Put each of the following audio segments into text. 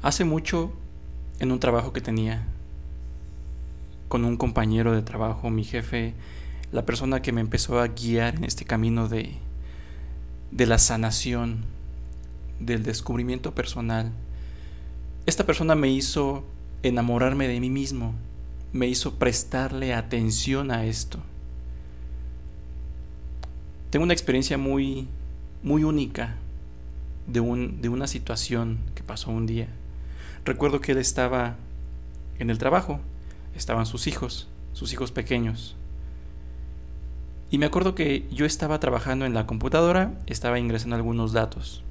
Hace mucho, en un trabajo que tenía, con un compañero de trabajo, mi jefe, la persona que me empezó a guiar en este camino de, de la sanación, del descubrimiento personal, esta persona me hizo enamorarme de mí mismo, me hizo prestarle atención a esto. Tengo una experiencia muy, muy única de, un, de una situación que pasó un día. Recuerdo que él estaba en el trabajo, estaban sus hijos, sus hijos pequeños. Y me acuerdo que yo estaba trabajando en la computadora, estaba ingresando algunos datos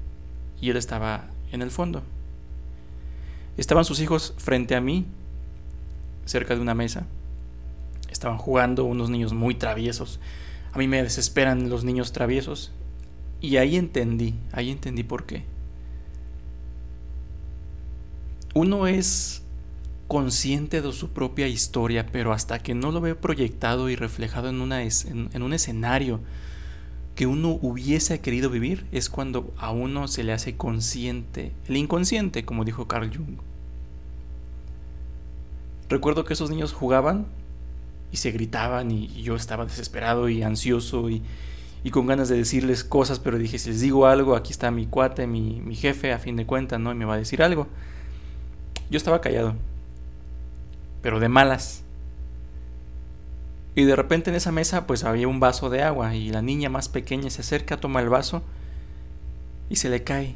y él estaba en el fondo. Estaban sus hijos frente a mí, cerca de una mesa. Estaban jugando unos niños muy traviesos. A mí me desesperan los niños traviesos. Y ahí entendí, ahí entendí por qué. Uno es consciente de su propia historia, pero hasta que no lo ve proyectado y reflejado en, un escenario que uno hubiese querido vivir, es cuando a uno se le hace consciente, el inconsciente, como dijo Carl Jung. Recuerdo que esos niños jugaban y se gritaban y yo estaba desesperado y ansioso y, y con ganas de decirles cosas, pero dije, si les digo algo, aquí está mi cuate, mi, mi jefe, a fin de cuentas, ¿no? Y me va a decir algo. Yo estaba callado, pero de malas. Y de repente en esa mesa pues había un vaso de agua y la niña más pequeña se acerca, toma el vaso y se le cae.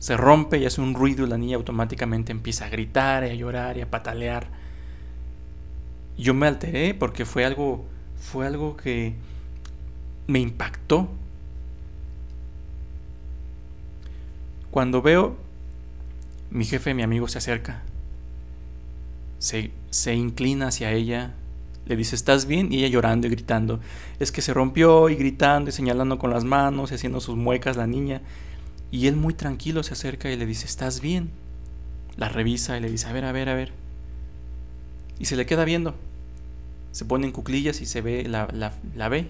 Se rompe y hace un ruido y la niña automáticamente empieza a gritar y a llorar y a patalear. Yo me alteré porque fue algo fue algo que me impactó. Cuando veo mi jefe, mi amigo, se acerca. Se, se inclina hacia ella. Le dice, ¿estás bien? Y ella llorando y gritando. Es que se rompió y gritando y señalando con las manos y haciendo sus muecas la niña. Y él muy tranquilo se acerca y le dice, ¿estás bien? La revisa y le dice, a ver, a ver, a ver. Y se le queda viendo. Se pone en cuclillas y se ve, la, la, la ve.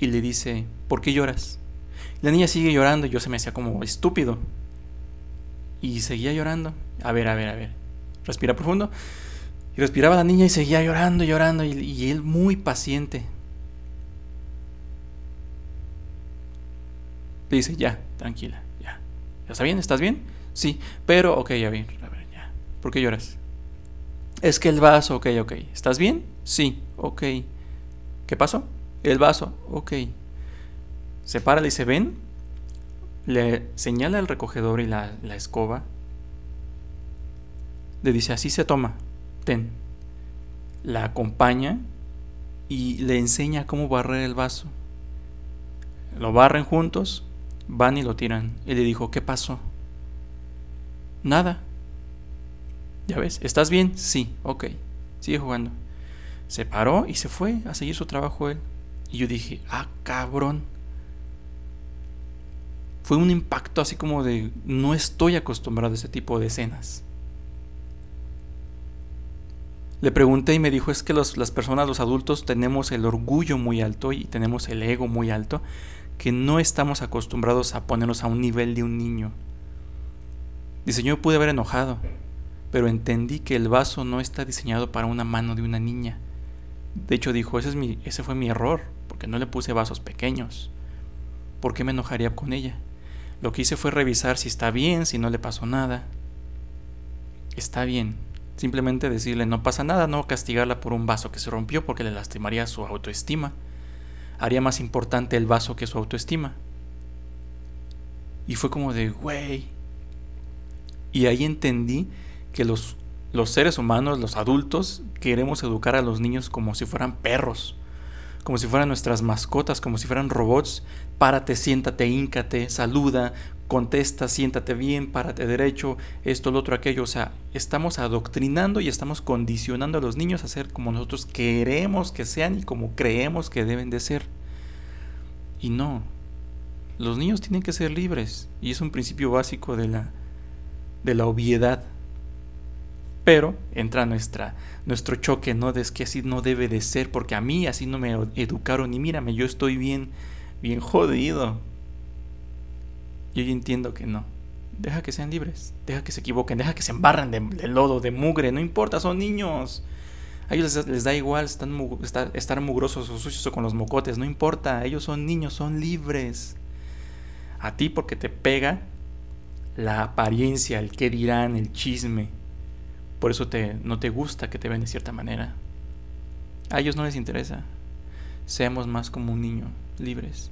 Y le dice, ¿por qué lloras? La niña sigue llorando y yo se me hacía como estúpido. Y seguía llorando. A ver, a ver, a ver. Respira profundo. Y respiraba la niña y seguía llorando, llorando. Y, él muy paciente. Le dice, ya, tranquila, ya. ¿Ya está bien? ¿Estás bien? Sí, pero, ok, ya bien, a ver, ya. ¿Por qué lloras? Es que el vaso, ok, ok. ¿Estás bien? Sí, ok. ¿Qué pasó? El vaso, ok. Se para, le dice, ven, le señala el recogedor y la, escoba, le dice, así se toma, ten. La acompaña y le enseña cómo barrer el vaso. Lo barren juntos, van y lo tiran. Y le dijo, ¿qué pasó? Nada. ¿Ya ves? ¿Estás bien? Sí, ok. Sigue jugando. Se paró y se fue a seguir su trabajo él. Y yo dije, ah, cabrón fue un impacto así como de no estoy acostumbrado a ese tipo de escenas. Le pregunté y me dijo es que las personas, los adultos, tenemos el orgullo muy alto y tenemos el ego muy alto, que no estamos acostumbrados a ponernos a un nivel de un niño. Dice, yo pude haber enojado, pero entendí que el vaso no está diseñado para una mano de una niña. De hecho dijo, ese, es mi, ese fue mi error, porque no le puse vasos pequeños. ¿Por qué me enojaría con ella? Lo que hice fue revisar si está bien, si no le pasó nada. Está bien. Simplemente decirle no pasa nada, no castigarla por un vaso que se rompió porque le lastimaría su autoestima. Haría más importante el vaso que su autoestima. Y fue como de, güey. Y ahí entendí que los, los seres humanos, los adultos, queremos educar a los niños como si fueran perros como si fueran nuestras mascotas, como si fueran robots. Párate, siéntate, híncate, saluda, contesta, siéntate bien, párate derecho, esto, lo otro, aquello. O sea, estamos adoctrinando y estamos condicionando a los niños a ser como nosotros queremos que sean y como creemos que deben de ser. Y no. Los niños tienen que ser libres. Y es un principio básico de la, de la obviedad pero entra nuestra, nuestro choque, ¿no? De es que así no debe de ser, porque a mí así no me educaron y mírame, yo estoy bien, bien jodido. Yo entiendo que no. Deja que sean libres, deja que se equivoquen, deja que se embarren de, lodo, de mugre, no importa, son niños. A ellos les, da igual están, estar, estar mugrosos o sucios o con los mocotes, no importa, ellos son niños, son libres. A ti porque te pega la apariencia, el qué dirán, el chisme. Por eso te, no te gusta que te ven de cierta manera. A ellos no les interesa. Seamos más como un niño, libres.